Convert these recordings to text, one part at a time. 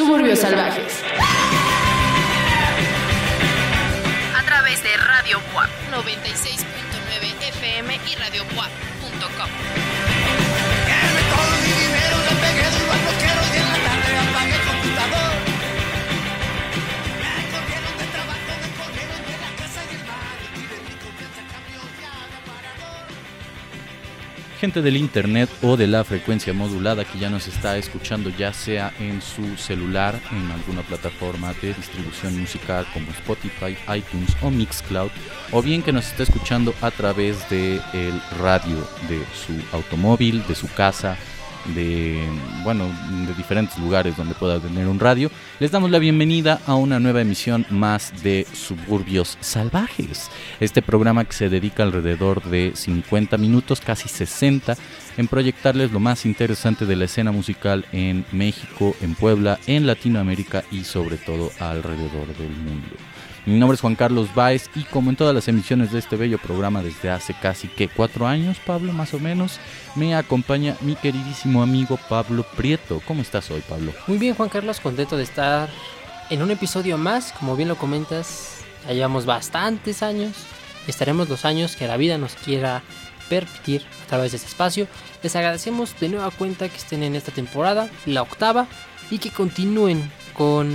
Suburbios Salvajes. A través de Radio WAP 96.9 FM y radioWAP.com. gente del internet o de la frecuencia modulada que ya nos está escuchando ya sea en su celular, en alguna plataforma de distribución musical como Spotify, iTunes o Mixcloud, o bien que nos está escuchando a través de el radio de su automóvil, de su casa, de bueno de diferentes lugares donde pueda tener un radio les damos la bienvenida a una nueva emisión más de Suburbios Salvajes. Este programa que se dedica alrededor de 50 minutos casi 60 en proyectarles lo más interesante de la escena musical en México en Puebla en Latinoamérica y sobre todo alrededor del mundo mi nombre es Juan Carlos Báez y como en todas las emisiones de este bello programa desde hace casi que cuatro años, Pablo, más o menos, me acompaña mi queridísimo amigo Pablo Prieto. ¿Cómo estás hoy, Pablo? Muy bien, Juan Carlos, contento de estar en un episodio más, como bien lo comentas, ya llevamos bastantes años, estaremos los años que la vida nos quiera permitir a través de este espacio. Les agradecemos de nueva cuenta que estén en esta temporada, la octava, y que continúen con...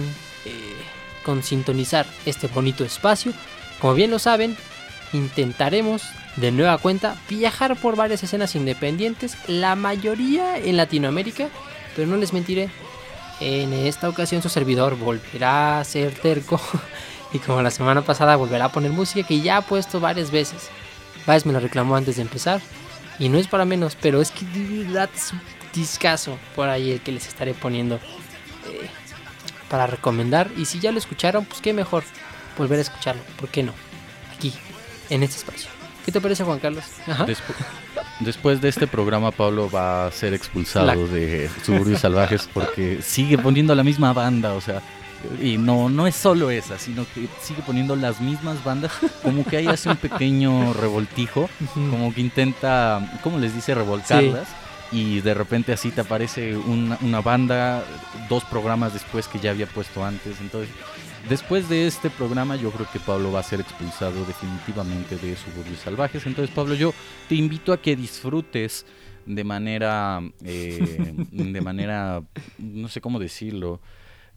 Eh, con sintonizar este bonito espacio. Como bien lo saben, intentaremos de nueva cuenta viajar por varias escenas independientes, la mayoría en Latinoamérica, pero no les mentiré, en esta ocasión su servidor volverá a ser terco y como la semana pasada volverá a poner música que ya ha puesto varias veces. Baez me lo reclamó antes de empezar y no es para menos, pero es que discazo por ahí el que les estaré poniendo. Eh, para recomendar. Y si ya lo escucharon, pues qué mejor volver a escucharlo. ¿Por qué no? Aquí, en este espacio. ¿Qué te parece, Juan Carlos? después de este programa, Pablo va a ser expulsado de Suburbios Salvajes porque sigue poniendo la misma banda, o sea, y no, no es solo esa, sino que sigue poniendo las mismas bandas, como que ahí hace un pequeño revoltijo, como que intenta, ¿cómo les dice? Revolcarlas y de repente así te aparece una, banda dos programas después que ya había puesto antes. Entonces, después de este programa yo creo que Pablo va a ser expulsado definitivamente de Suburbios Salvajes. Entonces, Pablo, yo te invito a que disfrutes de manera, eh, de manera, no sé cómo decirlo,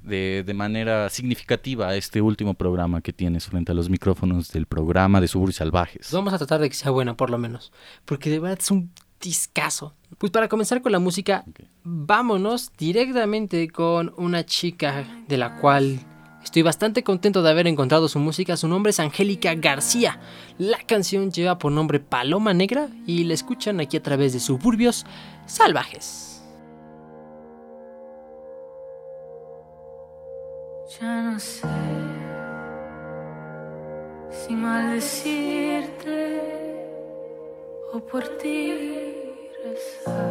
de, de, manera significativa este último programa que tienes frente a los micrófonos del programa de Suburbios Salvajes. Vamos a tratar de que sea buena por lo menos, porque de verdad es un discazo. Pues para comenzar con la música, vámonos directamente con una chica de la cual estoy bastante contento de haber encontrado su música. Su nombre es Angélica García. La canción lleva por nombre Paloma Negra y la escuchan aquí a través de Suburbios Salvajes. Ya no sé si maldecirte o por ti Christmas.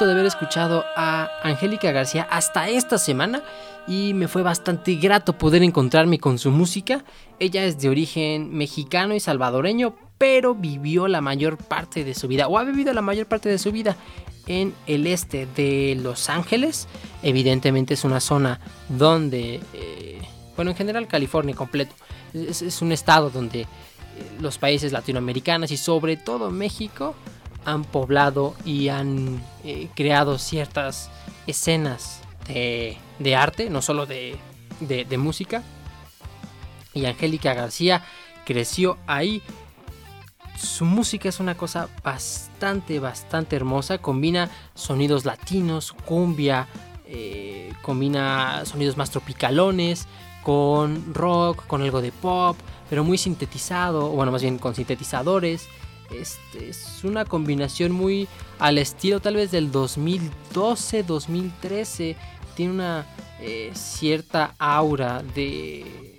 De haber escuchado a Angélica García hasta esta semana y me fue bastante grato poder encontrarme con su música. Ella es de origen mexicano y salvadoreño, pero vivió la mayor parte de su vida, o ha vivido la mayor parte de su vida en el este de Los Ángeles. Evidentemente es una zona donde, eh, bueno, en general California completo, es, es un estado donde eh, los países latinoamericanos y sobre todo México han poblado y han eh, creado ciertas escenas de, arte, no solo de, música. Y Angélica García creció ahí. Su música es una cosa bastante, bastante hermosa. Combina sonidos latinos, cumbia, eh, combina sonidos más tropicalones, con rock, con algo de pop, pero muy sintetizado, bueno, más bien con sintetizadores. Este, es una combinación muy al estilo tal vez del 2012, 2013. Tiene una eh, cierta aura de...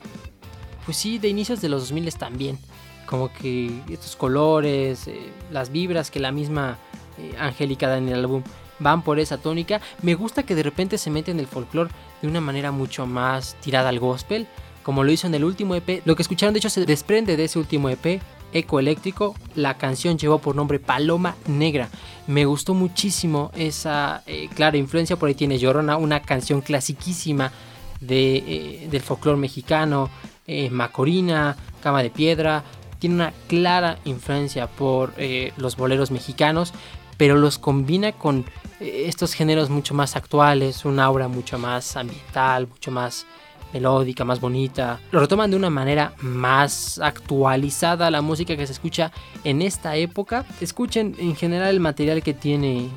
Pues sí, de inicios de los 2000 también. Como que estos colores, eh, las vibras que la misma eh, Angélica da en el álbum van por esa tónica. Me gusta que de repente se mete en el folclore de una manera mucho más tirada al gospel, como lo hizo en el último EP. Lo que escucharon de hecho se desprende de ese último EP, Eco Eléctrico. La canción llevó por nombre Paloma Negra. Me gustó muchísimo esa eh, clara influencia. Por ahí tiene Llorona, una canción clasiquísima de, eh, del folclore mexicano. eh, Macorina, Cama de Piedra. Tiene una clara influencia por los boleros mexicanos, pero los combina con estos géneros mucho más actuales, una aura mucho más ambiental, mucho más melódica, más bonita. Lo retoman de una manera más actualizada la música que se escucha en esta época. Escuchen en general el material que tiene eh,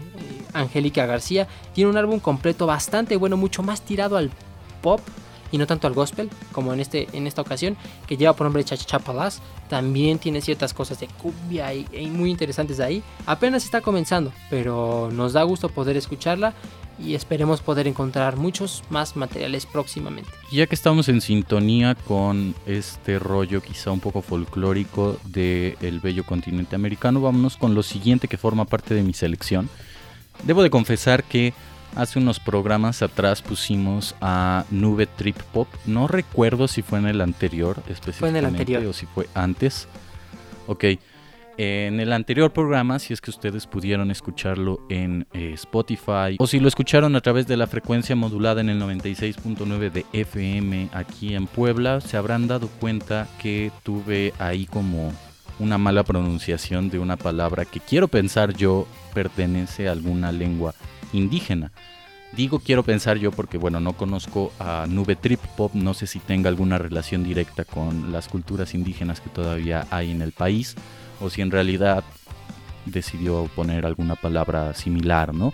Angélica García. Tiene un álbum completo bastante bueno, mucho más tirado al pop y no tanto al gospel como en, este, en esta ocasión, que lleva por nombre Chachachapalas. También tiene ciertas cosas de cumbia y, y muy interesantes de ahí. Apenas está comenzando, pero nos da gusto poder escucharla y esperemos poder encontrar muchos más materiales próximamente. Ya que estamos en sintonía con este rollo quizá un poco folclórico del bello continente americano, vámonos con lo siguiente que forma parte de mi selección. Debo de confesar que hace unos programas atrás pusimos a Nube Trip Pop. No recuerdo si fue en el anterior específicamente anterior. o si fue antes. Ok. En el anterior programa, si es que ustedes pudieron escucharlo en eh, Spotify o si lo escucharon a través de la frecuencia modulada en el 96.9 de FM aquí en Puebla, se habrán dado cuenta que tuve ahí como una mala pronunciación de una palabra que quiero pensar yo pertenece a alguna lengua indígena. Digo quiero pensar yo porque bueno, no conozco a Nube Trip Pop, no sé si tenga alguna relación directa con las culturas indígenas que todavía hay en el país o si en realidad decidió poner alguna palabra similar, ¿no?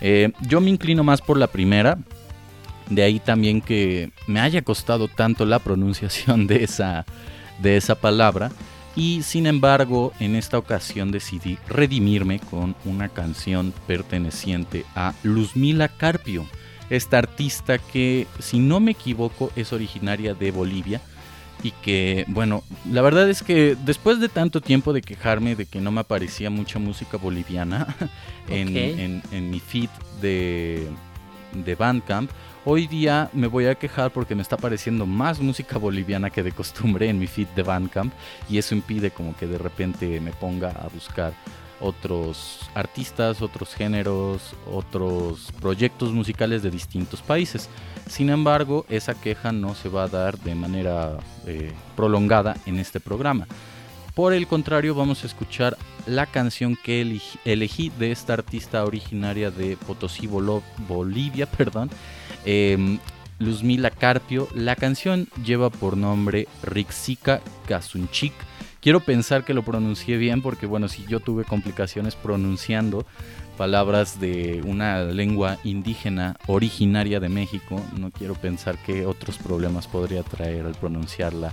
Eh, yo me inclino más por la primera. De ahí también que me haya costado tanto la pronunciación de esa, de esa palabra. Y sin embargo, en esta ocasión decidí redimirme con una canción perteneciente a Luzmila Carpio, esta artista que, si no me equivoco, es originaria de Bolivia y que, bueno, la verdad es que después de tanto tiempo de quejarme de que no me aparecía mucha música boliviana en, en- en mi feed de, de Bandcamp, hoy día me voy a quejar porque me está apareciendo más música boliviana que de costumbre en mi feed de Bandcamp y eso impide como que de repente me ponga a buscar otros artistas, otros géneros, otros proyectos musicales de distintos países. Sin embargo, esa queja no se va a dar de manera eh, prolongada en este programa. Por el contrario, vamos a escuchar la canción que elegí, de esta artista originaria de Potosí, Bolivia, perdón, em, Luzmila Carpio. La canción lleva por nombre Rixika Kazunchik. Quiero pensar que lo pronuncié bien porque, bueno, si yo tuve complicaciones pronunciando palabras de una lengua indígena originaria de México, no quiero pensar que otros problemas podría traer al pronunciarla.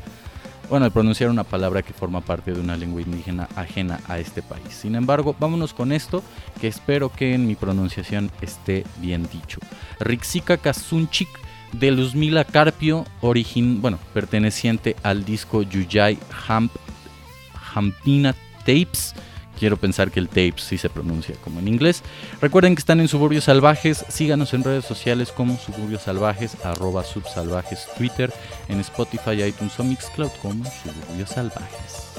Bueno, al pronunciar una palabra que forma parte de una lengua indígena ajena a este país. Sin embargo, vámonos con esto, que espero que en mi pronunciación esté bien dicho. Rixika Kazunchik de Luzmila Carpio, origin, bueno, perteneciente al disco Yuyay Hamp, Hampina Tapes. Quiero pensar que el tapes sí se pronuncia como en inglés. Recuerden que están en Suburbios Salvajes. Síganos en redes sociales como Suburbios Salvajes, arroba subsalvajes, Twitter, en Spotify, iTunes o Mixcloud como Suburbios Salvajes.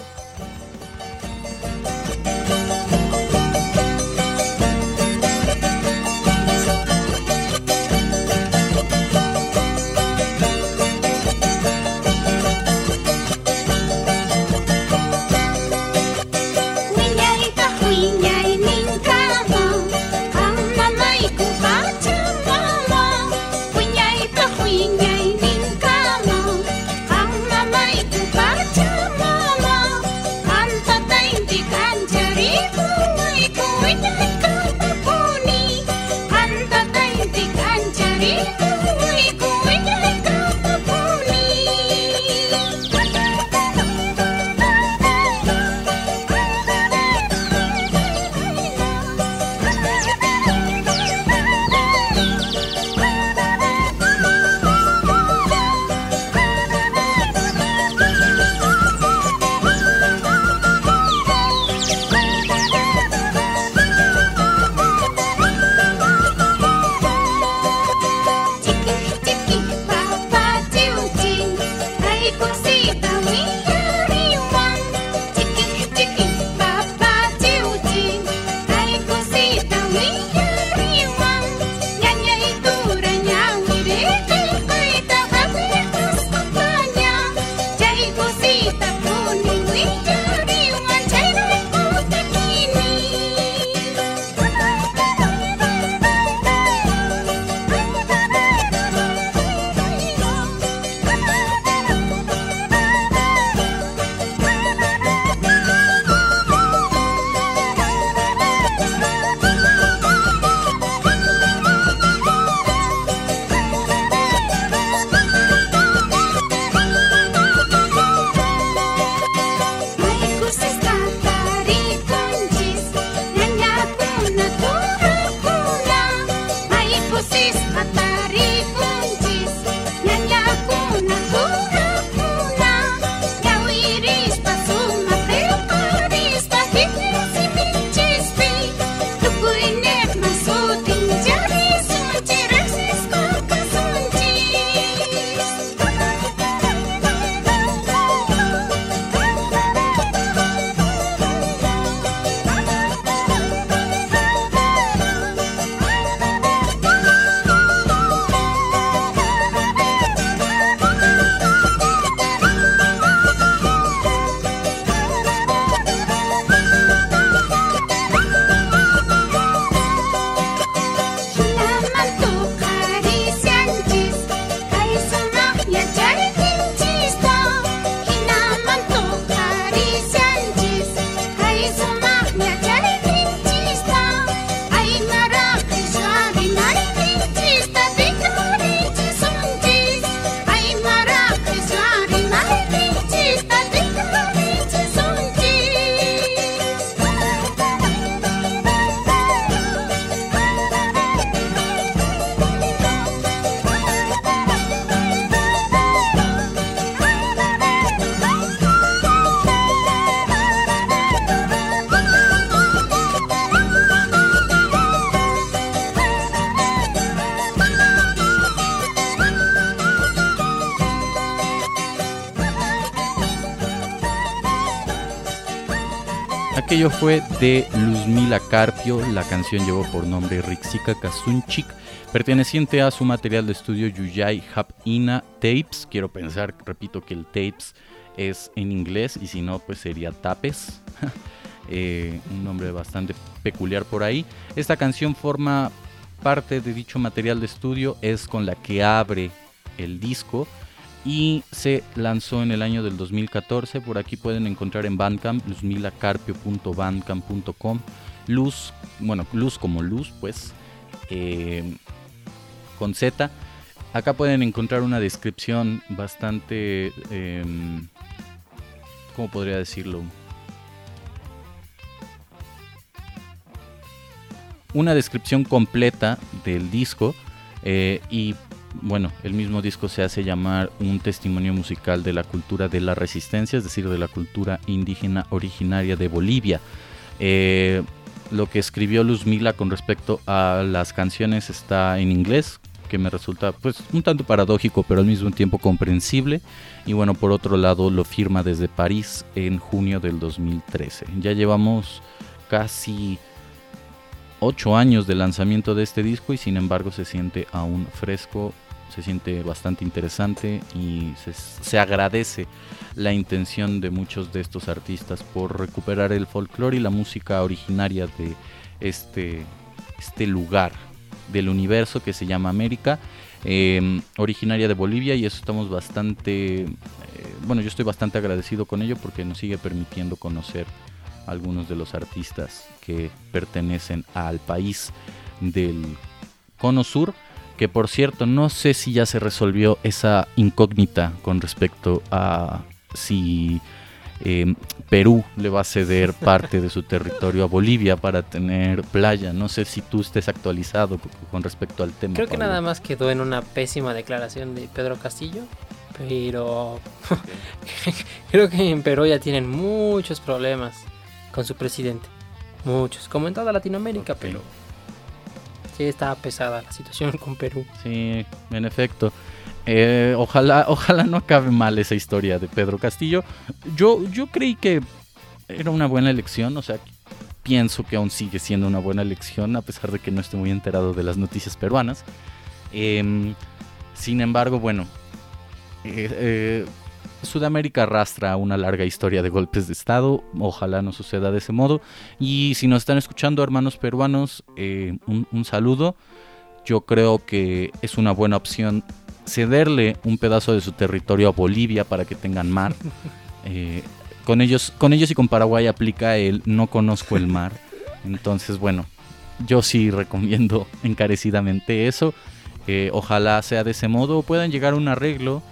Aquello fue de Luzmila Carpio. La canción llevó por nombre Rixika Kazunchik, perteneciente a su material de estudio Yuyai Ina Tapes. Quiero pensar, repito, que el tapes es en inglés y si no, pues sería tapes. Eh, un nombre bastante peculiar por ahí. Esta canción forma parte de dicho material de estudio, es con la que abre el disco y se lanzó en el año del 2014. Por aquí pueden encontrar en Bandcamp, luzmilacarpio.bandcamp.com. Luz, bueno, luz como luz, pues, eh, con Z. Acá pueden encontrar una descripción bastante, eh, ¿cómo podría decirlo? Una descripción completa del disco eh, y bueno, el mismo disco se hace llamar un testimonio musical de la cultura de la resistencia, es decir, de la cultura indígena originaria de Bolivia. Eh, lo que escribió Luz Mila con respecto a las canciones está en inglés, que me resulta pues un tanto paradójico, pero al mismo tiempo comprensible. Y bueno, por otro lado lo firma desde París en junio del 2013. Ya llevamos casi 8 años de lanzamiento de este disco y sin embargo se siente aún fresco, se siente bastante interesante y se, se agradece la intención de muchos de estos artistas por recuperar el folclore y la música originaria de este, este lugar del universo que se llama América, eh, originaria de Bolivia y eso estamos bastante, eh, bueno yo estoy bastante agradecido con ello porque nos sigue permitiendo conocer algunos de los artistas que pertenecen al país del Cono Sur, que por cierto no sé si ya se resolvió esa incógnita con respecto a si eh, Perú le va a ceder parte de su territorio a Bolivia para tener playa. No sé si tú estés actualizado con respecto al tema. Creo que Pablo. nada más quedó en una pésima declaración de Pedro Castillo, pero creo que en Perú ya tienen muchos problemas con su presidente. Muchos, como en toda Latinoamérica, pero sí está pesada la situación con Perú. Sí, en efecto. Eh, ojalá, ojalá no acabe mal esa historia de Pedro Castillo. Yo, yo creí que era una buena elección, o sea, pienso que aún sigue siendo una buena elección, a pesar de que no estoy muy enterado de las noticias peruanas. Em, sin embargo, bueno, eh, eh, Sudamérica arrastra una larga historia de golpes de Estado, ojalá no suceda de ese modo. Y si nos están escuchando, hermanos peruanos, eh, un, un saludo. Yo creo que es una buena opción cederle un pedazo de su territorio a Bolivia para que tengan mar. Eh, con, ellos, con ellos y con Paraguay aplica el no conozco el mar. Entonces, bueno, yo sí recomiendo encarecidamente eso. Eh, ojalá sea de ese modo puedan llegar a un arreglo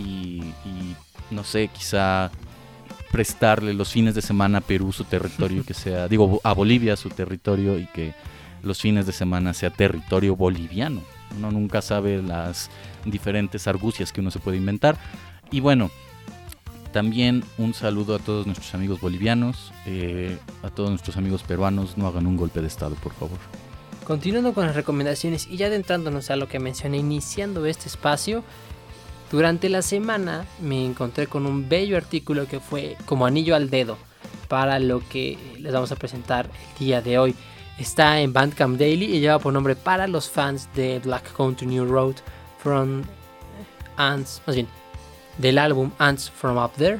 y, no sé, quizá prestarle los fines de semana a Perú su territorio que sea, digo, a Bolivia su territorio y que los fines de semana sea territorio boliviano. Uno nunca sabe las diferentes argucias que uno se puede inventar. Y bueno, también un saludo a todos nuestros amigos bolivianos, eh, a todos nuestros amigos peruanos, no hagan un golpe de estado, por favor. Continuando con las recomendaciones y ya adentrándonos a lo que mencioné iniciando este espacio, durante la semana me encontré con un bello artículo que fue como anillo al dedo para lo que les vamos a presentar el día de hoy. Está en Bandcamp Daily y lleva por nombre para los fans de Black Country New Road from Ants, más bien, del álbum Ants from Up There.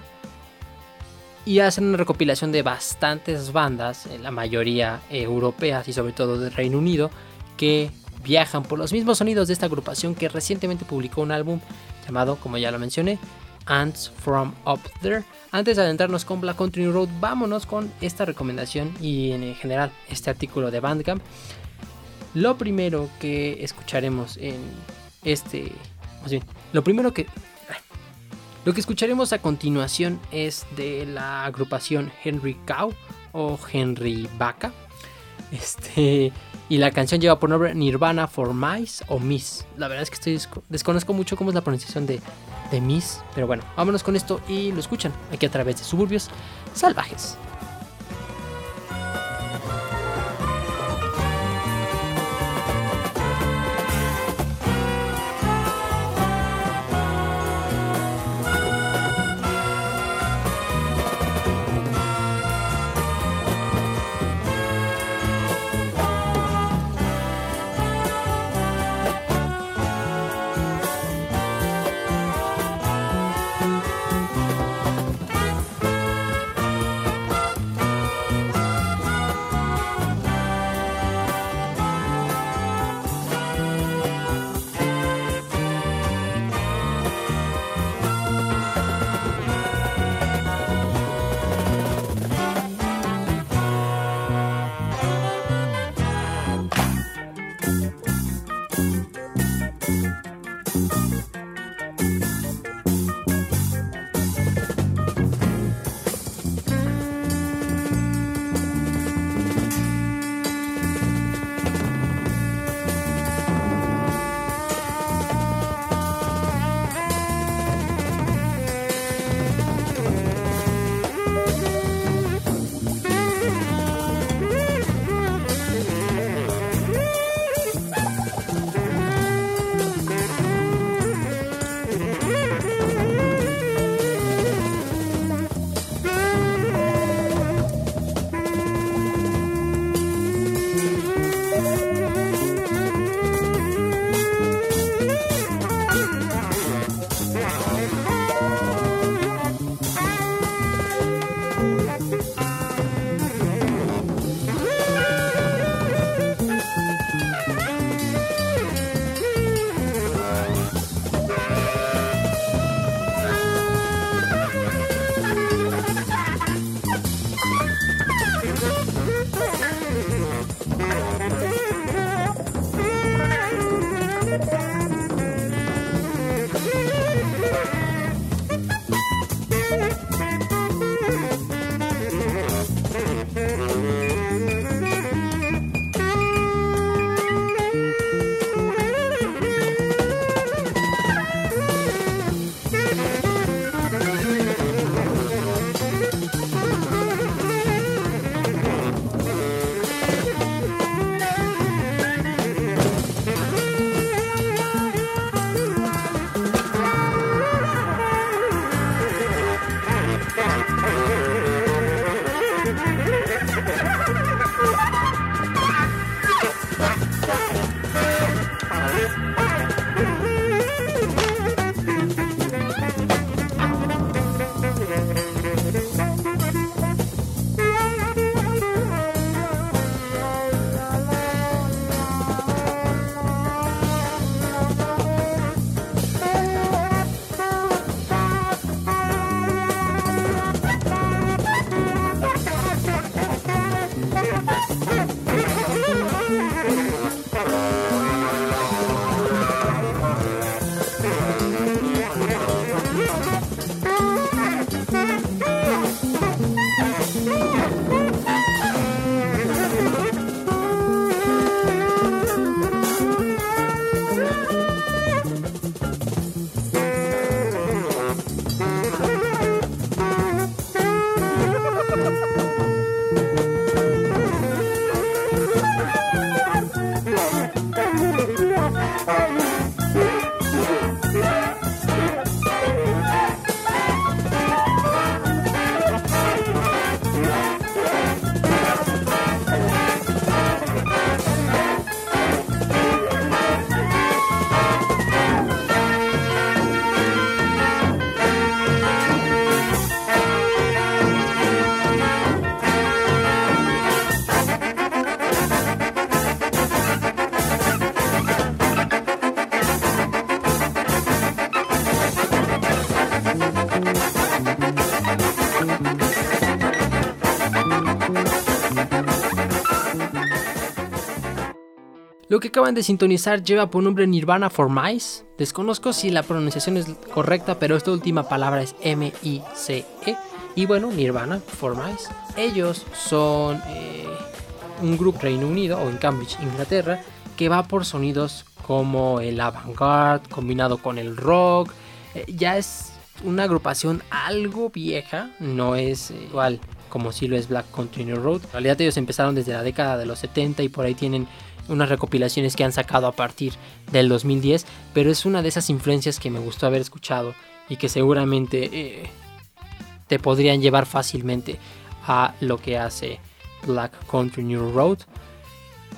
Y hacen una recopilación de bastantes bandas, eh, la mayoría europeas y sobre todo del Reino Unido, que viajan por los mismos sonidos de esta agrupación que recientemente publicó un álbum llamado, como ya lo mencioné, Ants from Up There. Antes de adentrarnos con Black Country Road, vámonos con esta recomendación y en general este artículo de Bandcamp. Lo primero que escucharemos en este, más bien, lo primero que lo que escucharemos a continuación es de la agrupación Henry Cow o Henry Vaca. Este, y la canción lleva por nombre Nirvana for Mice o Miss. La verdad es que estoy desco- desconozco mucho cómo es la pronunciación de, de Miss. Pero bueno, vámonos con esto y lo escuchan aquí a través de suburbios salvajes. Lo que acaban de sintonizar lleva por nombre Nirvana for Mice. Desconozco si la pronunciación es correcta, pero esta última palabra es M-I-C-E. Y bueno, Nirvana for Mice. Ellos son eh, un grupo Reino Unido o en Cambridge, Inglaterra, que va por sonidos como el avant-garde combinado con el rock. Eh, ya es una agrupación algo vieja, no es eh, igual como si lo es Black Country Road. En realidad ellos empezaron desde la década de los 70 y por ahí tienen unas recopilaciones que han sacado a partir del 2010, pero es una de esas influencias que me gustó haber escuchado y que seguramente eh, te podrían llevar fácilmente a lo que hace Black Country New Road.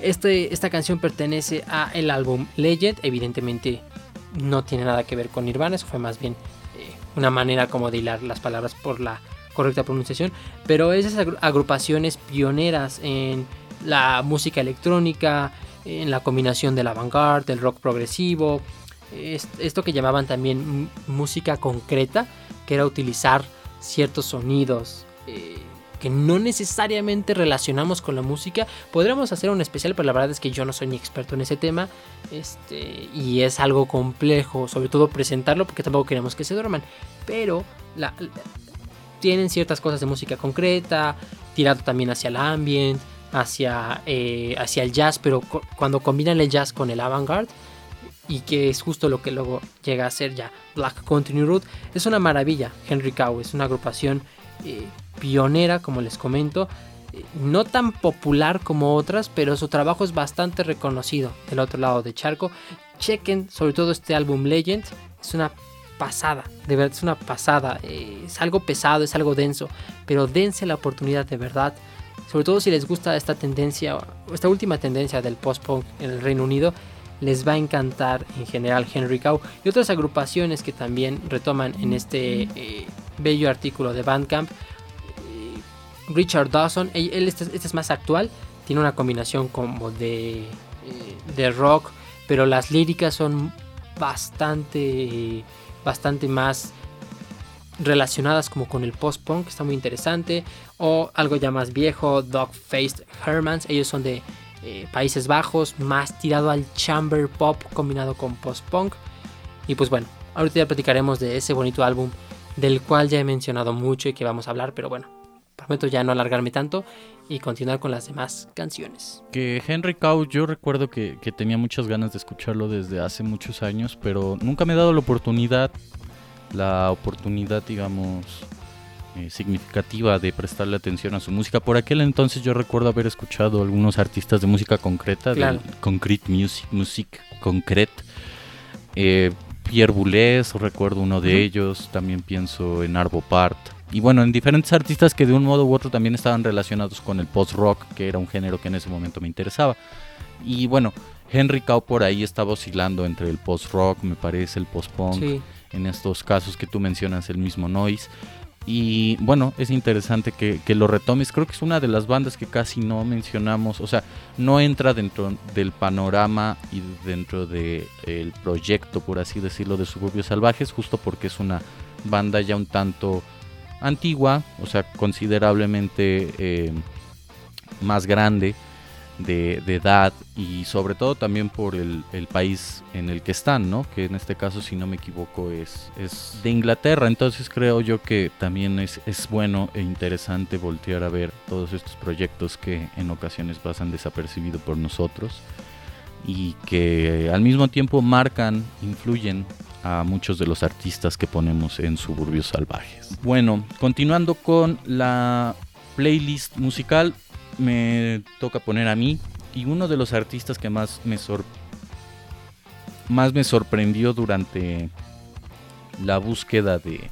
Este, esta canción pertenece a el álbum Legend, evidentemente no tiene nada que ver con Nirvana, eso fue más bien eh, una manera como de hilar las palabras por la correcta pronunciación, pero esas agru- agrupaciones pioneras en la música electrónica, en la combinación del avant-garde, del rock progresivo, es- esto que llamaban también música concreta, que era utilizar ciertos sonidos eh, que no necesariamente relacionamos con la música. Podríamos hacer un especial, pero la verdad es que yo no soy ni experto en ese tema. Este, y es algo complejo, sobre todo presentarlo, porque tampoco queremos que se duerman. Pero la- la- tienen ciertas cosas de música concreta, tirado también hacia el ambient, hacia, eh, hacia el jazz, pero cuando combinan el jazz con el avant-garde, y que es justo lo que luego llega a ser ya Black Country Road, es una maravilla. Henry Cow es una agrupación eh, pionera, como les comento, eh, no tan popular como otras, pero su trabajo es bastante reconocido del otro lado de charco. Chequen sobre todo este álbum Legend, es una pasada, de verdad es una pasada, es algo pesado, es algo denso, pero dense la oportunidad de verdad, sobre todo si les gusta esta tendencia, esta última tendencia del post-punk en el Reino Unido, les va a encantar en general Henry Cow y otras agrupaciones que también retoman en este eh, bello artículo de Bandcamp. Eh, Richard Dawson, él, este, este es más actual, tiene una combinación como de, eh, de rock, pero las líricas son bastante, bastante más relacionadas como con el post-punk, está muy interesante, o algo ya más viejo, Dog Faced Hermans, ellos son de eh, Países Bajos, más tirado al chamber pop combinado con post-punk, y pues bueno, ahorita ya platicaremos de ese bonito álbum del cual ya he mencionado mucho y que vamos a hablar, pero bueno, prometo ya no alargarme tanto y continuar con las demás canciones. Que Henry Cow, yo recuerdo que, que tenía muchas ganas de escucharlo desde hace muchos años, pero nunca me he dado la oportunidad, la oportunidad, digamos, eh, significativa de prestarle atención a su música. Por aquel entonces yo recuerdo haber escuchado algunos artistas de música concreta, Claro. del Concrete Music, Music Concrete. Eh, Pierre Boulez, recuerdo uno de ellos, también pienso en Arvo Part. Y bueno, en diferentes artistas que de un modo u otro también estaban relacionados con el post-rock, que era un género que en ese momento me interesaba. Y bueno, Henry Cow por ahí estaba oscilando entre el post-rock, me parece, el post-punk Sí, en estos casos que tú mencionas, el mismo Noise. Y bueno, es interesante que, lo retomes. Creo que es una de las bandas que casi no mencionamos. O sea, no entra dentro del panorama y dentro del proyecto, por así decirlo, de Suburbios Salvajes, justo porque es una banda ya un tanto antigua, o sea, considerablemente eh, más grande de, edad y sobre todo también por el, el país en el que están, ¿no? Que en este caso, si no me equivoco, es, es de Inglaterra. Entonces creo yo que también es, es bueno e interesante voltear a ver todos estos proyectos que en ocasiones pasan desapercibido por nosotros y que al mismo tiempo marcan, influyen a muchos de los artistas que ponemos en Suburbios Salvajes. Bueno, continuando con la playlist musical, me toca poner a mí y uno de los artistas que más me sor- más me sorprendió durante la búsqueda de,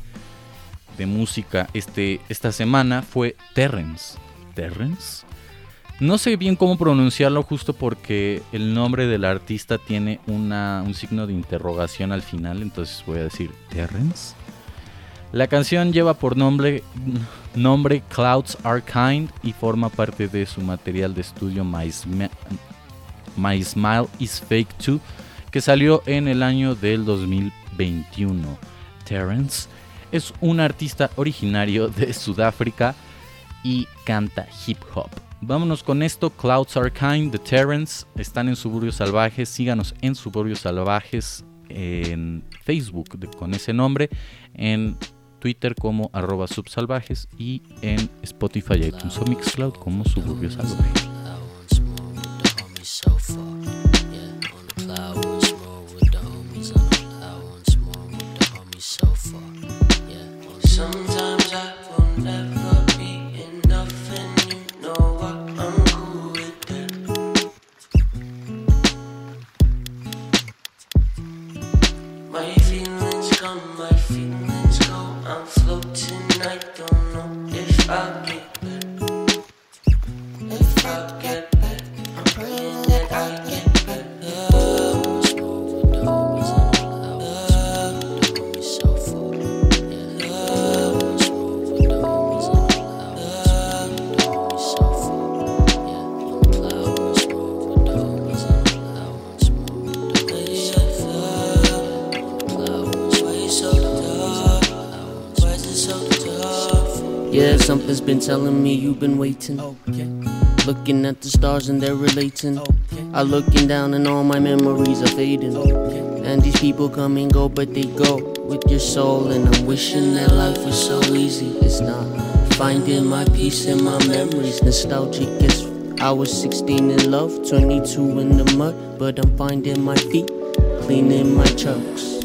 de música este, esta semana fue Terrence. ¿Terrence? No sé bien cómo pronunciarlo justo porque el nombre del artista tiene una, un signo de interrogación al final, entonces voy a decir Terrence. La canción lleva por nombre, nombre Clouds Are Kind y forma parte de su material de estudio My, My Smile Is Fake Too, que salió en el año del 2021. Terrence es un artista originario de Sudáfrica y canta hip hop. Vámonos con esto, Clouds Are Kind de Terrence, están en Suburbios Salvajes, síganos en Suburbios Salvajes en Facebook con ese nombre, en Twitter como arroba subsalvajes y en Spotify, iTunes o Mixcloud como Suburbios Salvajes. Something's been telling me you've been waiting. Looking at the stars and they're relating. I'm looking down and all my memories are fading. And these people come and go, but they go with your soul. And I'm wishing that life was so easy. It's not. Finding my peace in my memories. Nostalgic as I was 16 in love, 22 in the mud. But I'm finding my feet, cleaning my chucks.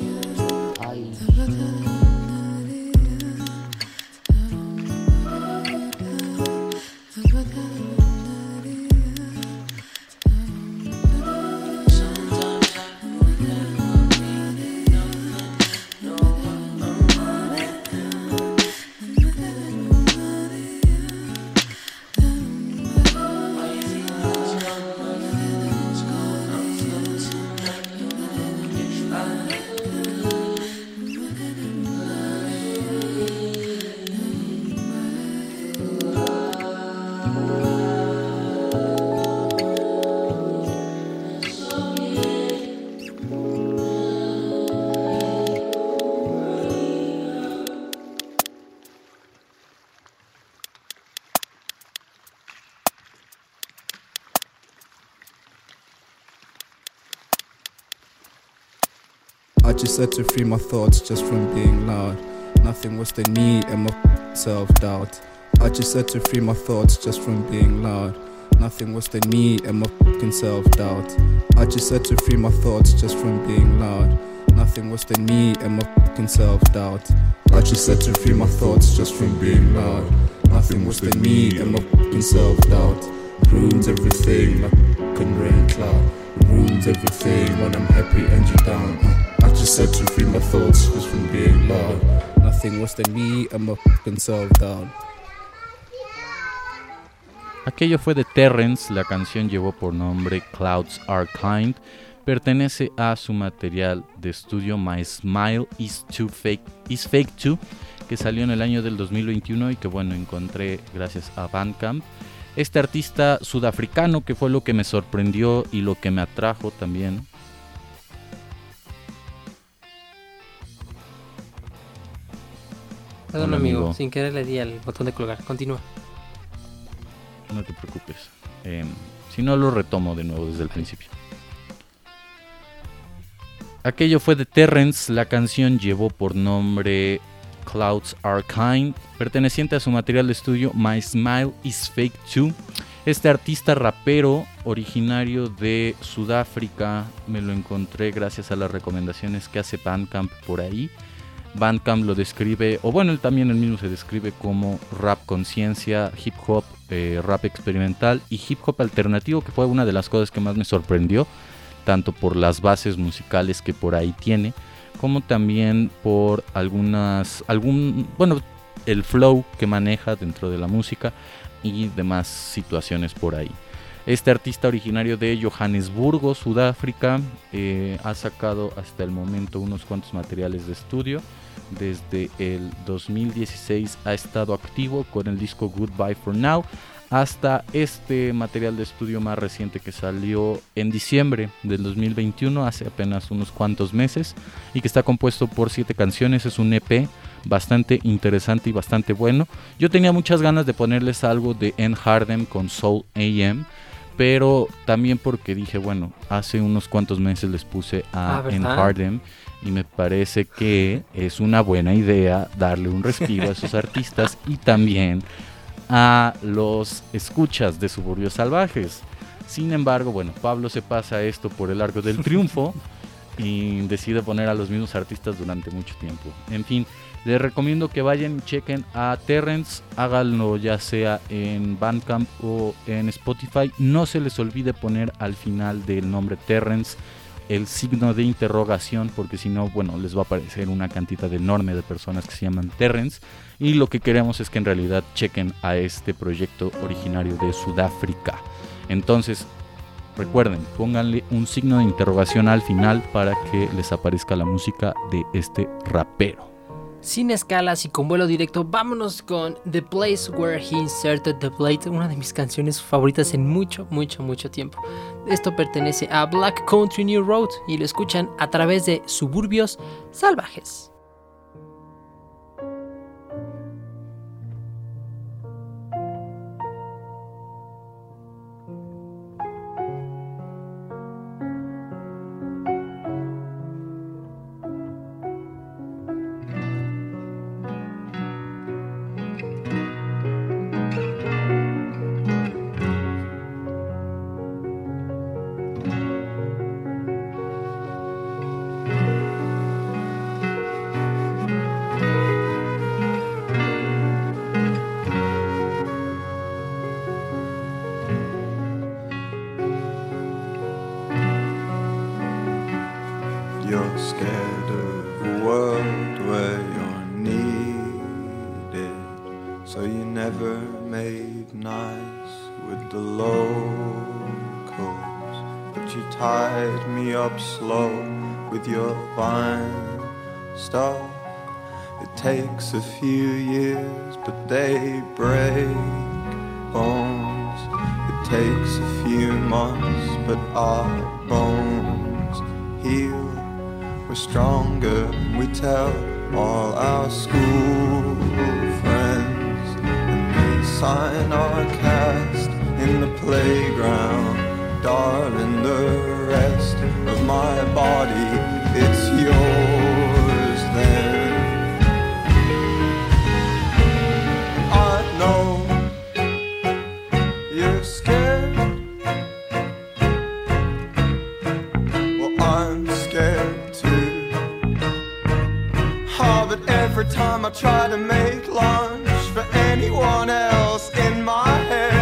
Just had to free my thoughts just from being loud. Nothing was the me and my self doubt. I just had to free my thoughts just from being loud. Nothing was the me and my fucking self doubt. I just had to free my thoughts just from being loud. Nothing was the me and my fucking self doubt. I just had to free my thoughts just from being loud. Nothing was the me and my fucking self doubt. Ruins everything like fucking rain cloud. Ruins everything when I'm happy and you down. Free my thoughts just from being loud. Nothing was the me doubt. Aquello fue de Terrence, la canción llevó por nombre Clouds Are Kind, pertenece a su material de estudio My Smile Is, Too Fake, Is Fake Too, que salió en el año del 2021 y que bueno, encontré gracias a Bandcamp. Este artista sudafricano que fue lo que me sorprendió y lo que me atrajo también. Perdón, amigo. sin querer le di al botón de colgar. Continúa. No te preocupes. Em, si no, lo retomo de nuevo desde el principio. Aquello fue de Terrence. La canción llevó por nombre Clouds Are Kind, perteneciente a su material de estudio My Smile Is Fake Too. Este artista rapero originario de Sudáfrica me lo encontré gracias a las recomendaciones que hace Bandcamp por ahí. Bandcamp lo describe, o bueno, él también él mismo se describe como rap conciencia, hip hop, eh, rap experimental y hip hop alternativo, que fue una de las cosas que más me sorprendió, tanto por las bases musicales que por ahí tiene, como también por algunas, algún, bueno, el flow que maneja dentro de la música y demás situaciones por ahí. Este artista originario de Johannesburgo, Sudáfrica, eh, ha sacado hasta el momento unos cuantos materiales de estudio. Desde el 2016 ha estado activo con el disco Goodbye for Now hasta este material de estudio más reciente que salió en diciembre del 2021, hace apenas unos cuantos meses, y que está compuesto por siete canciones. Es un EP bastante interesante y bastante bueno. Yo tenía muchas ganas de ponerles algo de N. Hardem con Soul AM, pero también porque dije, bueno, hace unos cuantos meses les puse a Ah, ¿verdad? N. Hardem y me parece que es una buena idea darle un respiro a esos artistas y también a los escuchas de Suburbios Salvajes. Sin embargo, bueno, Pablo se pasa esto por el arco del triunfo y decide poner a los mismos artistas durante mucho tiempo. En fin, les recomiendo que vayan y chequen a Terrence, háganlo ya sea en Bandcamp o en Spotify. No se les olvide poner al final del nombre Terrence el signo de interrogación porque si no, bueno, les va a aparecer una cantidad enorme de personas que se llaman Terrence y lo que queremos es que en realidad chequen a este proyecto originario de Sudáfrica. Entonces, recuerden, pónganle un signo de interrogación al final para que les aparezca la música de este rapero. Sin escalas y con vuelo directo, vámonos con The Place Where He Inserted the Blade, una de mis canciones favoritas en mucho, mucho, mucho tiempo. Esto pertenece a Black Country New Road y lo escuchan a través de Suburbios Salvajes. up slow with your fine stuff. It takes a few years, but they break bones. It takes a few months, but our bones heal. We're stronger, we tell all our school friends, and they sign our cast in the playground, darling. The of my body, it's yours then. I know you're scared. Well, I'm scared too. Oh, but every time I try to make lunch for anyone else in my head.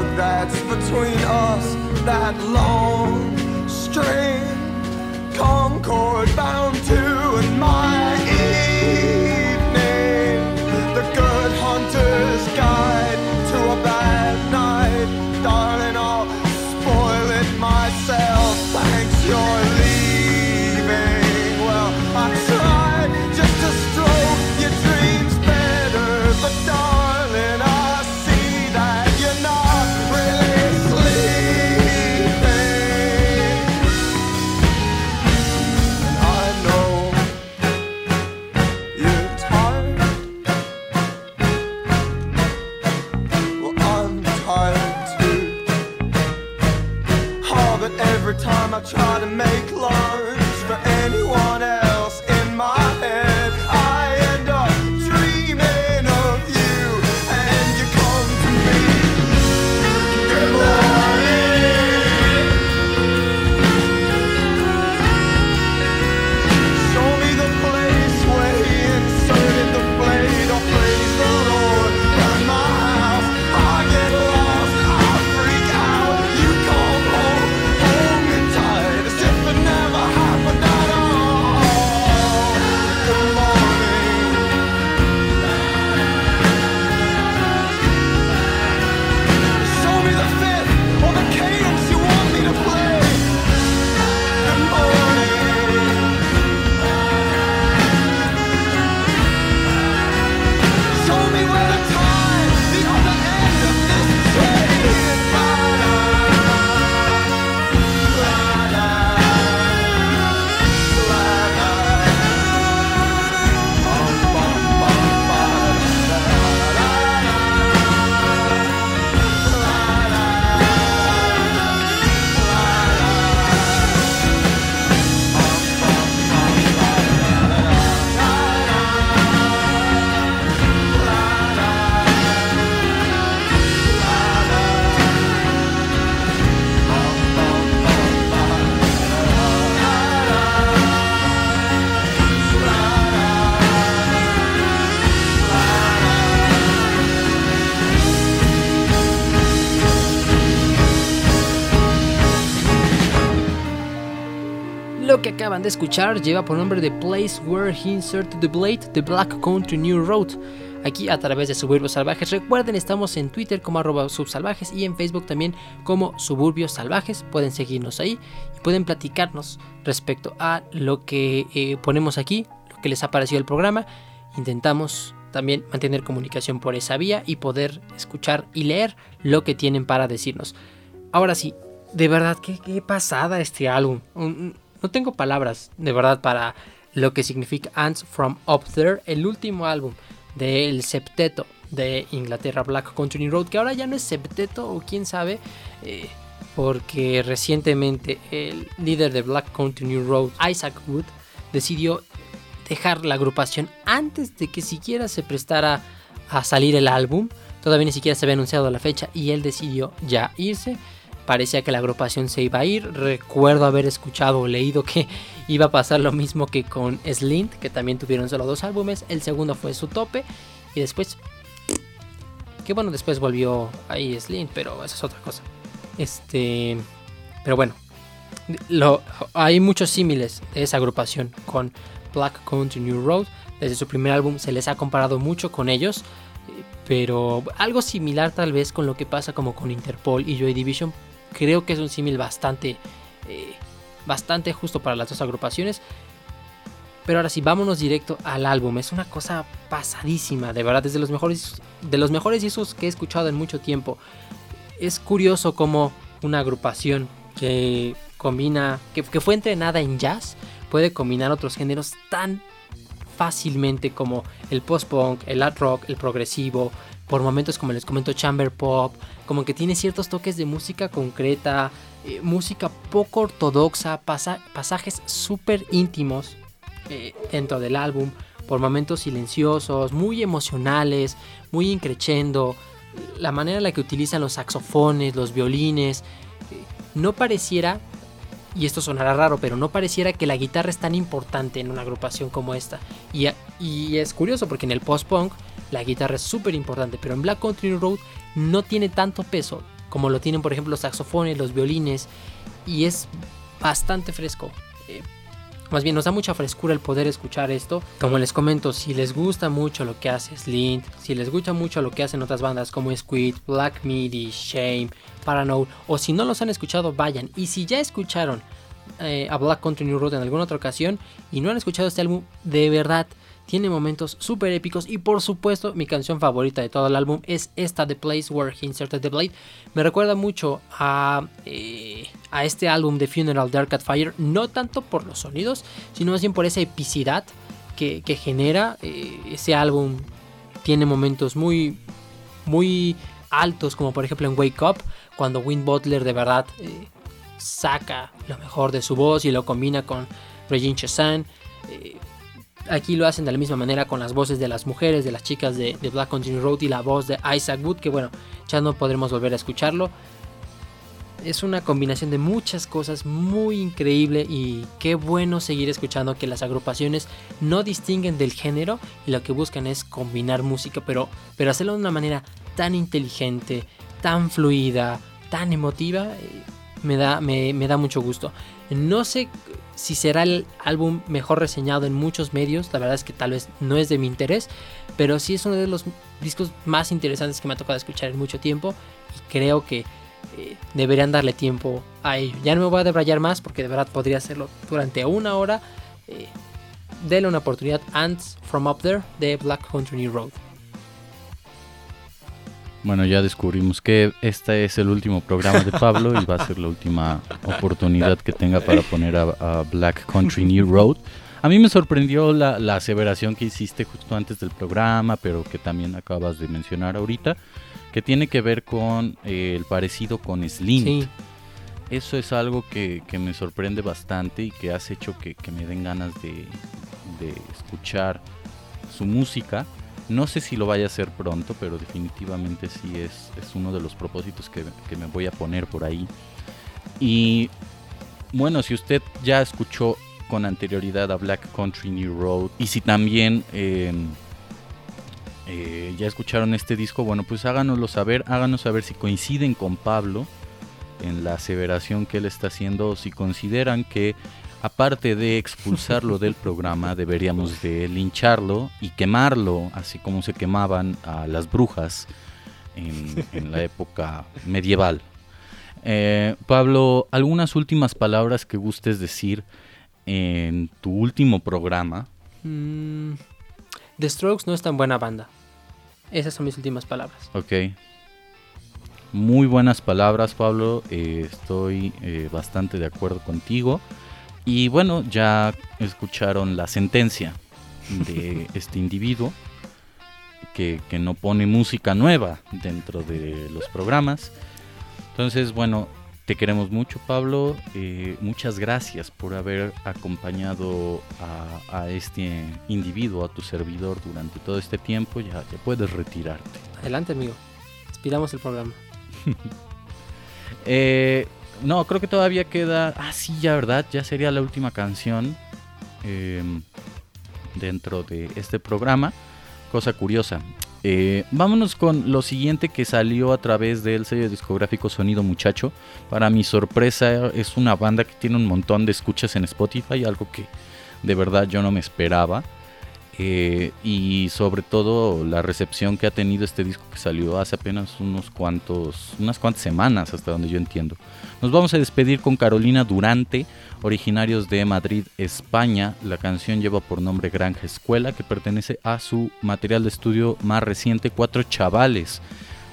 rug that's between us, that long string, concord de escuchar lleva por nombre The Place Where He Inserted the Blade, The Black Country New Road. Aquí a través de Suburbios Salvajes. Recuerden, estamos en Twitter como arroba subsalvajes y en Facebook también como Suburbios Salvajes. Pueden seguirnos ahí y pueden platicarnos respecto a lo que eh, ponemos aquí, lo que les ha parecido el programa. Intentamos también mantener comunicación por esa vía y poder escuchar y leer lo que tienen para decirnos. Ahora sí, de verdad, qué, qué pasada este álbum. No tengo palabras, de verdad, para lo que significa Ants from Up There, el último álbum del septeto de Inglaterra, Black Country Road, que ahora ya no es septeto o quién sabe, eh, porque recientemente el líder de Black Country Road, Isaac Wood, decidió dejar la agrupación antes de que siquiera se prestara a salir el álbum. Todavía ni siquiera se había anunciado la fecha y él decidió ya irse. Parecía que la agrupación se iba a ir. Recuerdo haber escuchado o leído que iba a pasar lo mismo que con Slint, que también tuvieron solo dos álbumes. El segundo fue su tope y después... Que bueno, después volvió ahí Slint, pero eso es otra cosa. Este... Pero bueno, hay muchos símiles de esa agrupación con Black Country New Road. Desde su primer álbum se les ha comparado mucho con ellos, eh, pero algo similar tal vez con lo que pasa como con Interpol y Joy Division. Creo que es un símil bastante, eh, bastante justo para las dos agrupaciones. Pero ahora sí, vámonos directo al álbum. Es una cosa pasadísima, de verdad, es de los mejores, de los mejores discos que he escuchado en mucho tiempo. Es curioso como una agrupación que combina, que, que fue entrenada en jazz, puede combinar otros géneros tan fácilmente como el post-punk, el art rock, el progresivo, por momentos como les comento chamber pop, como que tiene ciertos toques de música concreta, eh, música poco ortodoxa, pasa- pasajes súper íntimos eh, dentro del álbum, por momentos silenciosos, muy emocionales, muy increchendo, la manera en la que utilizan los saxofones, los violines, eh, no pareciera y esto sonará raro, pero no pareciera que la guitarra es tan importante en una agrupación como esta. Y, y es curioso porque en el post-punk la guitarra es súper importante, pero en Black Country Road no tiene tanto peso como lo tienen, por ejemplo, los saxofones, los violines, y es bastante fresco. Eh, más bien, nos da mucha frescura el poder escuchar esto. Como les comento, si les gusta mucho lo que hace Slint, si les gusta mucho lo que hacen otras bandas como Squid, Black Midi, Shame, Paranoid, o si no los han escuchado, vayan. Y si ya escucharon eh, a Black Country New Road en alguna otra ocasión y no han escuchado este álbum, de verdad tiene momentos súper épicos. Y por supuesto, mi canción favorita de todo el álbum es esta, The Place Where He Inserted the Blade. Me recuerda mucho a, eh, a este álbum de Funeral Dark at Fire, no tanto por los sonidos, sino más bien por esa epicidad que, que genera. Eh, ese álbum tiene momentos muy, muy altos, como por ejemplo en Wake Up, cuando Win Butler de verdad eh, saca lo mejor de su voz y lo combina con Regine Chazan. Aquí lo hacen de la misma manera con las voces de las mujeres, de las chicas de, Black Country Road y la voz de Isaac Wood, que bueno, ya no podremos volver a escucharlo. Es una combinación de muchas cosas muy increíble y qué bueno seguir escuchando que las agrupaciones no distinguen del género y lo que buscan es combinar música, pero, pero hacerlo de una manera tan inteligente, tan fluida, tan emotiva, eh, me da, me da mucho gusto. No sé si será el álbum mejor reseñado en muchos medios, la verdad es que tal vez no es de mi interés, pero sí es uno de los discos más interesantes que me ha tocado escuchar en mucho tiempo y creo que eh, deberían darle tiempo a ello. Ya no me voy a debrayar más porque de verdad podría hacerlo durante una hora. Eh, una oportunidad. Ants from Up There de Black Country New Road. Bueno, ya descubrimos que este es el último programa de Pablo y va a ser la última oportunidad que tenga para poner a, a Black Country New Road. A mí me sorprendió la, la aseveración que hiciste justo antes del programa, pero que también acabas de mencionar ahorita, que tiene que ver con eh, el parecido con Slim. Sí. Eso es algo que, que me sorprende bastante y que has hecho que, que me den ganas de, de escuchar su música. No sé si lo vaya a hacer pronto, pero definitivamente sí es, es uno de los propósitos que, que me voy a poner por ahí. Y bueno, si usted ya escuchó con anterioridad a Black Country New Road y si también eh, eh, ya escucharon este disco, bueno, pues háganoslo saber, háganos saber si coinciden con Pablo en la aseveración que él está haciendo o si consideran que aparte de expulsarlo del programa, deberíamos de lincharlo y quemarlo, así como se quemaban a las brujas en, en la época medieval. Eh, Pablo, ¿algunas últimas palabras que gustes decir en tu último programa? Mm, The Strokes no es tan buena banda. Esas son mis últimas palabras. Ok. Muy buenas palabras, Pablo. eh, estoy eh, bastante de acuerdo contigo. Y bueno, ya escucharon la sentencia de este individuo que, que no pone música nueva dentro de los programas. Entonces, bueno, te queremos mucho, Pablo. eh, muchas gracias por haber acompañado a, a este individuo, a tu servidor durante todo este tiempo. Ya, ya puedes retirarte. Adelante, amigo. Despidamos el programa. Eh, no, creo que todavía queda. Ah, sí, ya, ¿verdad? Ya sería la última canción eh, dentro de este programa. Cosa curiosa. Eh, vámonos con lo siguiente que salió a través del sello discográfico Sonido Muchacho. Para mi sorpresa, es una banda que tiene un montón de escuchas en Spotify, algo que de verdad yo no me esperaba. Eh, y sobre todo la recepción que ha tenido este disco que salió hace apenas unos cuantos, unas cuantas semanas, hasta donde yo entiendo. Nos vamos a despedir con Carolina Durante, originarios de Madrid, España. La canción lleva por nombre Granja Escuela, que pertenece a su material de estudio más reciente, Cuatro Chavales.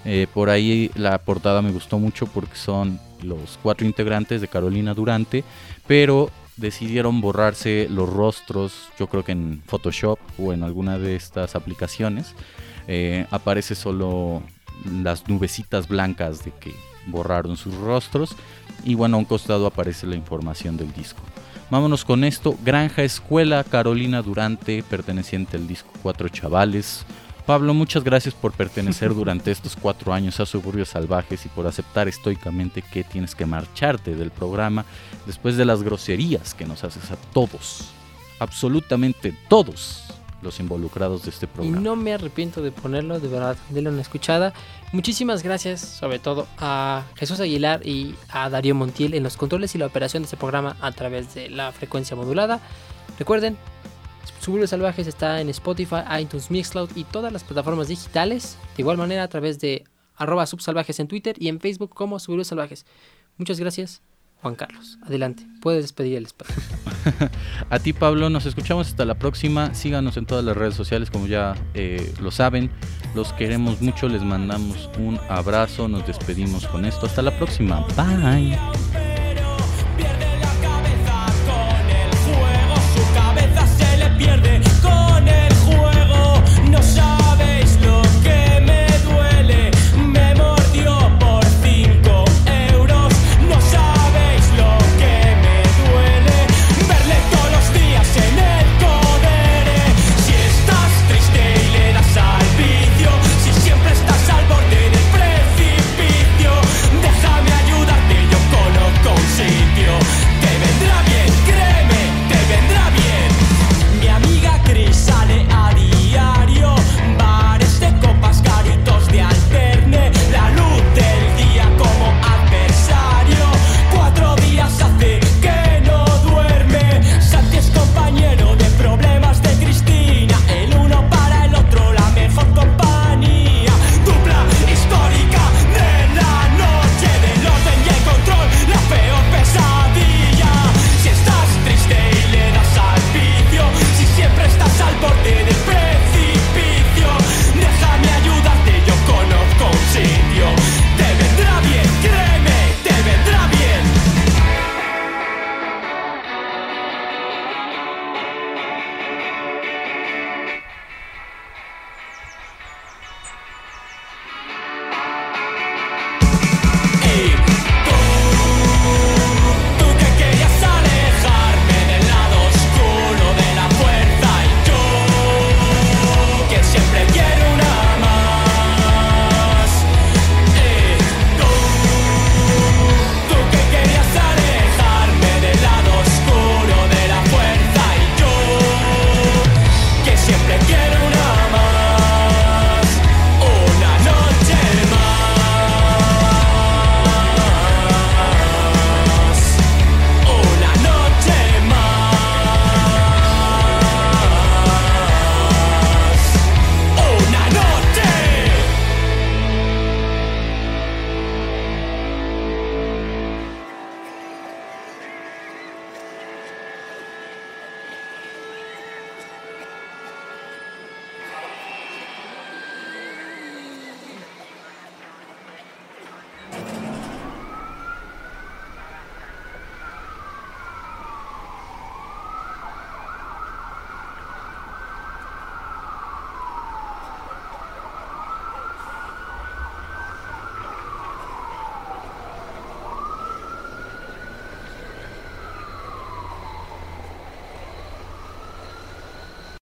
Eh, por ahí la portada me gustó mucho porque son los cuatro integrantes de Carolina Durante, pero decidieron borrarse los rostros, yo creo que en Photoshop o en alguna de estas aplicaciones. Eh, aparece solo las nubecitas blancas de que borraron sus rostros y bueno, a un costado aparece la información del disco. Vámonos con esto, Granja Escuela Carolina Durante, perteneciente al disco Cuatro Chavales. Pablo, muchas gracias por pertenecer durante estos cuatro años a Suburbios Salvajes y por aceptar estoicamente que tienes que marcharte del programa después de las groserías que nos haces a todos, absolutamente todos los involucrados de este Y programa. no me arrepiento de ponerlo, de verdad, denle una escuchada. Muchísimas gracias, sobre todo a Jesús Aguilar y a Darío Montiel en los controles y la operación de este programa a través de la frecuencia modulada. Recuerden, Suburbios Salvajes está en Spotify, iTunes, Mixcloud y todas las plataformas digitales. De igual manera, a través de arroba subsalvajes en Twitter y en Facebook como Suburbios Salvajes. Muchas gracias, Juan Carlos. Adelante, puedes despedir el espacio. A ti Pablo, nos escuchamos hasta la próxima. Síganos en todas las redes sociales como ya eh, lo saben. Los queremos mucho, les mandamos un abrazo, nos despedimos con esto. Hasta la próxima. Bye.